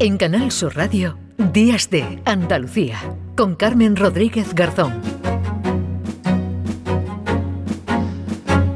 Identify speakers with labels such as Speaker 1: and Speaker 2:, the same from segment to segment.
Speaker 1: En Canal Sur Radio, Días de Andalucía, con Carmen Rodríguez Garzón.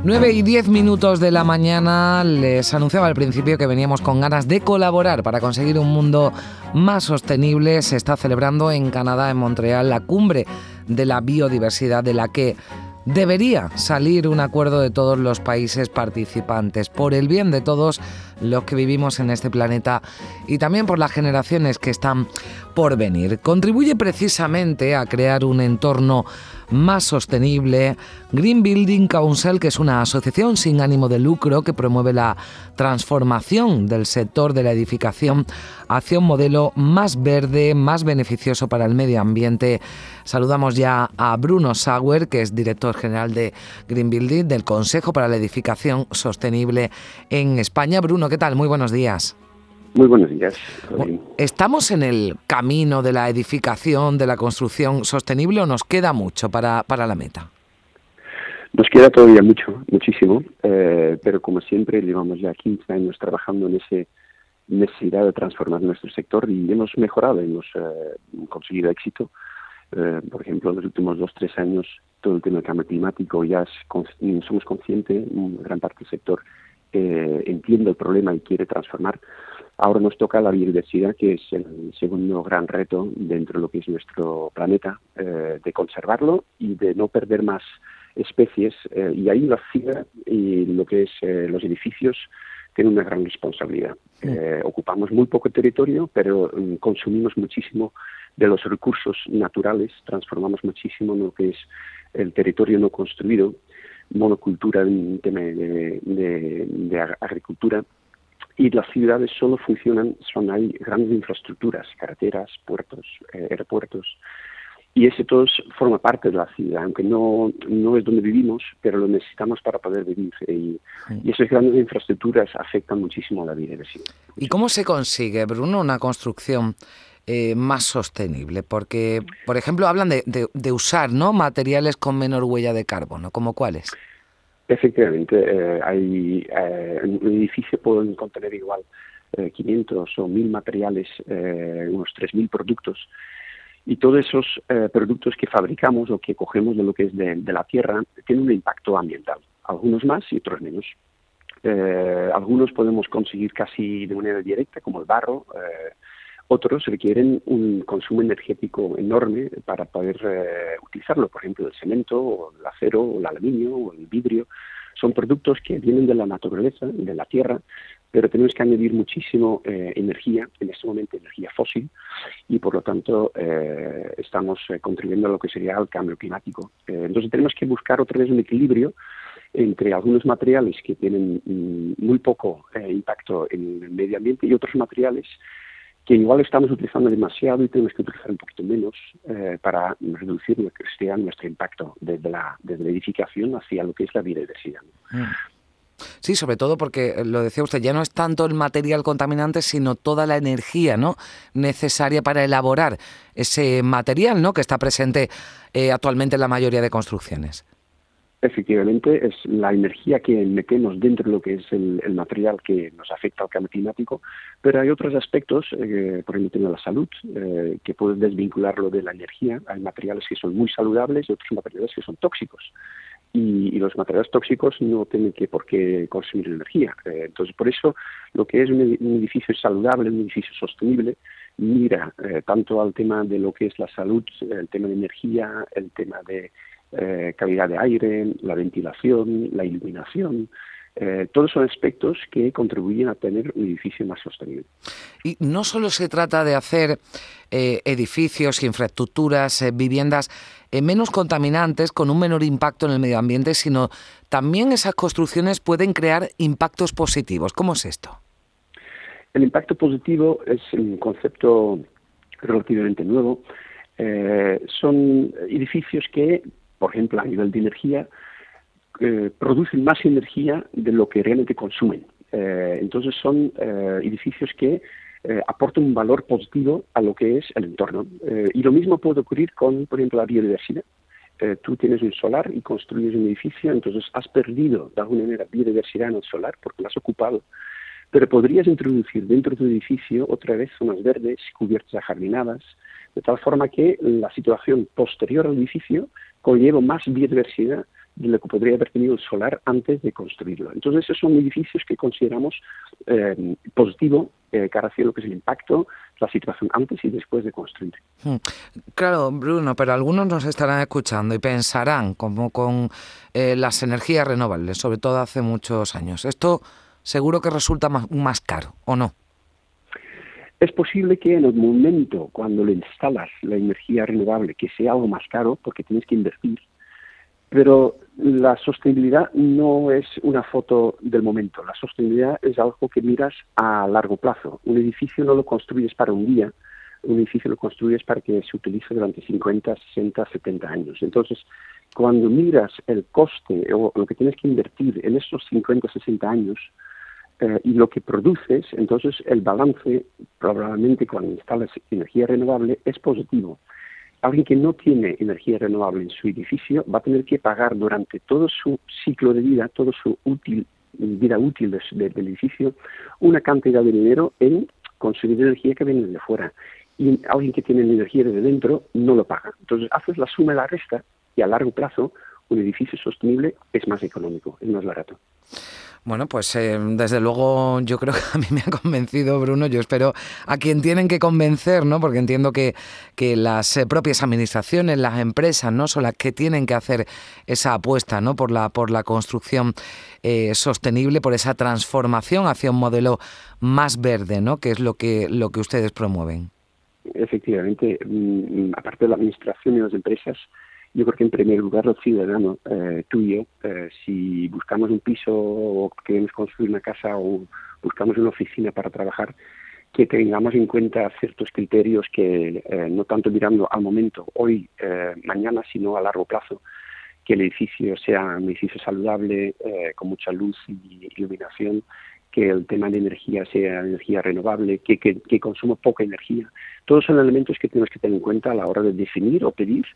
Speaker 2: 9 y 10 minutos de la mañana les anunciaba al principio que veníamos con ganas de colaborar para conseguir un mundo más sostenible. Se está celebrando en Canadá, en Montreal, la cumbre de la biodiversidad de la que debería salir un acuerdo de todos los países participantes por el bien de todos los que vivimos en este planeta y también por las generaciones que están por venir. Contribuye precisamente a crear un entorno más sostenible. Green Building Council, que es una asociación sin ánimo de lucro que promueve la transformación del sector de la edificación hacia un modelo más verde, más beneficioso para el medio ambiente. Saludamos ya a Bruno Sauer, que es director general de Green Building, del Consejo para la Edificación Sostenible en España. Bruno, ¿qué tal? Muy buenos días.
Speaker 3: Muy buenos días.
Speaker 2: ¿Estamos en el camino de la edificación, de la construcción sostenible o nos queda mucho para, para la meta?
Speaker 3: Nos queda todavía mucho, muchísimo, eh, pero como siempre llevamos ya 15 años trabajando en esa necesidad de transformar nuestro sector y hemos mejorado, hemos eh, conseguido éxito. Eh, por ejemplo, en los últimos dos, tres años, todo el tema del cambio climático ya somos conscientes, gran parte del sector entiende el problema y quiere transformar. Ahora nos toca la biodiversidad, que es el segundo gran reto dentro de lo que es nuestro planeta, eh, de conservarlo y de no perder más especies. Eh, y ahí la ciudad y lo que es eh, los edificios tienen una gran responsabilidad. ocupamos muy poco territorio, pero mm, consumimos muchísimo de los recursos naturales, transformamos muchísimo lo que es el territorio no construido, monocultura tema de agricultura y las ciudades solo funcionan, son hay grandes infraestructuras, carreteras, puertos, eh, aeropuertos, y ese todo forma parte de la ciudad, aunque no, no es donde vivimos, pero lo necesitamos para poder vivir. Y, y esas grandes infraestructuras afectan muchísimo a la vida ciudad.
Speaker 2: ¿Y cómo se consigue, Bruno, una construcción eh, más sostenible? Porque, por ejemplo, hablan de, de, usar ¿no? materiales con menor huella de carbono, ¿como cuáles?
Speaker 3: Efectivamente, eh, hay, eh, un edificio pueden contener igual 500 eh, o 1000 materiales, unos 3000 productos. Y todos esos productos que fabricamos o que cogemos de lo que es de, la tierra tienen un impacto ambiental, algunos más y otros menos. algunos podemos conseguir casi de manera directa, como el barro, otros requieren un consumo energético enorme para poder eh, utilizarlo, por ejemplo, el cemento, o el acero, o el aluminio, o el vidrio. Son productos que vienen de la naturaleza, de la tierra, pero tenemos que añadir muchísimo eh, energía, en este momento energía fósil, y por lo tanto eh, estamos contribuyendo a lo que sería el cambio climático. entonces tenemos que buscar otra vez un equilibrio entre algunos materiales que tienen mm, muy poco impacto en el medio ambiente y otros materiales que igual estamos utilizando demasiado y tenemos que utilizar un poquito menos eh, para reducir que sea nuestro impacto desde la, desde la edificación hacia lo que es la biodiversidad. Mm.
Speaker 2: Sí, sobre todo porque eh, lo decía usted, ya no es tanto el material contaminante, sino toda la energía ¿no? necesaria para elaborar ese material ¿no? que está presente eh, actualmente en la mayoría de construcciones.
Speaker 3: Efectivamente, es la energía que metemos dentro de lo que es el, material que nos afecta al cambio climático, pero hay otros aspectos, eh, por ejemplo, la salud, eh, que pueden desvincularlo de la energía. Hay materiales que son muy saludables y otros materiales que son tóxicos. Y, los materiales tóxicos no tienen que por qué consumir energía. Eh, entonces, por eso, lo que es un, edificio saludable, un edificio sostenible, mira tanto al tema de lo que es la salud, el tema de energía, el tema de eh, calidad de aire, la ventilación, la iluminación. Eh, todos son aspectos que contribuyen a tener un edificio más sostenible.
Speaker 2: Y no solo se trata de hacer eh, edificios, infraestructuras, viviendas menos contaminantes, con un menor impacto en el medio ambiente, sino también esas construcciones pueden crear impactos positivos. ¿Cómo es esto?
Speaker 3: El impacto positivo es un concepto relativamente nuevo. son edificios que por ejemplo, a nivel de energía, eh, producen más energía de lo que realmente consumen. Eh, entonces son eh, edificios que aportan un valor positivo a lo que es el entorno. y lo mismo puede ocurrir con, por ejemplo, la biodiversidad. tú tienes un solar y construyes un edificio, entonces has perdido de alguna manera biodiversidad en el solar porque lo has ocupado pero podrías introducir dentro de tu edificio otra vez zonas verdes, cubiertas ajardinadas, de tal forma que la situación posterior al edificio conlleva más biodiversidad de lo que podría haber tenido el solar antes de construirlo. Entonces, esos son edificios que consideramos eh, positivo eh, cara hacia lo que es el impacto, la situación antes y después de construir. Hmm.
Speaker 2: Claro, Bruno, pero algunos nos estarán escuchando y pensarán, como con eh, las energías renovables, sobre todo hace muchos años, esto seguro que resulta más, más caro, ¿o no?
Speaker 3: Es posible que en el momento cuando le instalas la energía renovable, que sea algo más caro, porque tienes que invertir, pero la sostenibilidad no es una foto del momento. La sostenibilidad es algo que miras a largo plazo. Un edificio no lo construyes para un día, un edificio lo construyes para que se utilice durante 50, 60, 70 años. Entonces, cuando miras el coste o lo que tienes que invertir en estos 50, 60 años eh, y lo que produces, entonces el balance, probablemente cuando instalas energía renovable, es positivo alguien que no tiene energía renovable en su edificio va a tener que pagar durante todo su ciclo de vida, todo su útil, vida útil del edificio, una cantidad de dinero en consumir energía que viene de fuera. Y alguien que tiene energía desde dentro no lo paga. Entonces haces la suma y la resta y a largo plazo un edificio sostenible es más económico, es más barato.
Speaker 2: Bueno, pues eh, desde luego yo creo que a mí me ha convencido Bruno. Yo espero a quien tienen que convencer, ¿no? Porque entiendo que, que las eh, propias administraciones, las empresas, ¿no? Son las que tienen que hacer esa apuesta, ¿no? Por la, por la construcción eh, sostenible, por esa transformación hacia un modelo más verde, ¿no? Que es lo que, lo que ustedes promueven.
Speaker 3: Efectivamente, mm, aparte de la administración y las empresas, yo creo que en primer lugar los ciudadanos, eh, tú eh, si buscamos un piso o queremos construir una casa o buscamos una oficina para trabajar, que tengamos en cuenta ciertos criterios que eh, no tanto mirando al momento, hoy, eh, mañana, sino a largo plazo, que el edificio sea un edificio saludable, con mucha luz y iluminación, que el tema de energía sea energía renovable, que, que consuma poca energía. Todos son elementos que tenemos que tener en cuenta a la hora de definir o pedir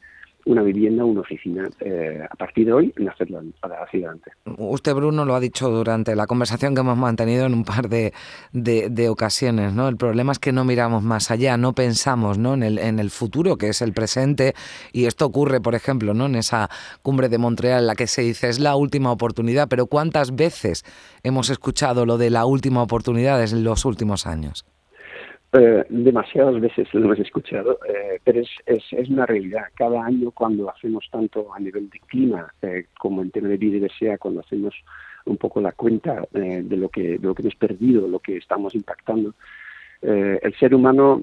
Speaker 3: una vivienda, una oficina, eh, a partir de hoy, en hacerlo hacia adelante.
Speaker 2: Usted, Bruno, lo ha dicho durante la conversación que hemos mantenido en un par de, de, ocasiones, ¿no? El problema es que no miramos más allá, no pensamos ¿no? En, el, en el futuro, que es el presente, y esto ocurre, por ejemplo, ¿no? En esa cumbre de Montreal en la que se dice es la última oportunidad, pero ¿cuántas veces hemos escuchado lo de la última oportunidad en los últimos años?
Speaker 3: Eh, demasiadas veces lo hemos escuchado, eh, pero es, es, es, una realidad. Cada año cuando hacemos tanto a nivel de clima eh, como en tema de biodiversidad, cuando hacemos un poco la cuenta de, lo que, de lo que hemos perdido, lo que estamos impactando, el ser humano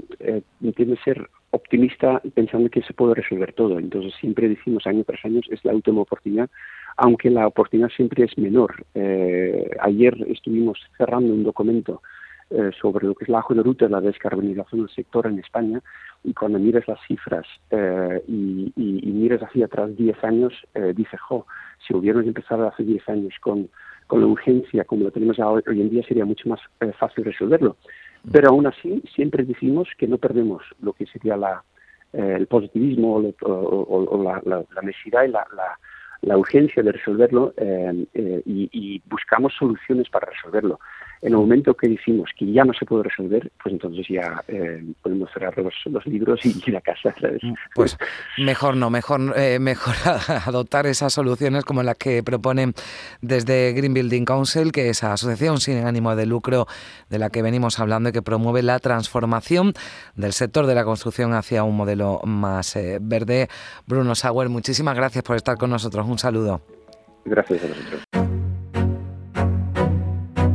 Speaker 3: tiene que ser optimista pensando que se puede resolver todo. Entonces siempre decimos año tras año es la última oportunidad, aunque la oportunidad siempre es menor. ayer estuvimos cerrando un documento eh, sobre lo que es la hoja de ruta de la descarbonización del sector en España y cuando miras las cifras eh, y, y, miras hacia atrás 10 años, eh, dices, jo, si hubiéramos empezado hace 10 años con, la urgencia como lo tenemos hoy, en día, sería mucho más fácil resolverlo. Pero aún así, siempre decimos que no perdemos lo que sería la, el positivismo o, la, la, necesidad y la, la, urgencia de resolverlo y, y buscamos soluciones para resolverlo en el momento que decimos que ya no se puede resolver, pues entonces ya eh, podemos cerrar los, libros y ir a casa.
Speaker 2: Mm, pues mejor no, mejor, eh, mejor adoptar esas soluciones como las que proponen desde Green Building Council, que es esa asociación sin ánimo de lucro de la que venimos hablando y que promueve la transformación del sector de la construcción hacia un modelo más eh, verde. Bruno Sauer, muchísimas gracias por estar con nosotros. Un saludo.
Speaker 3: Gracias a nosotros.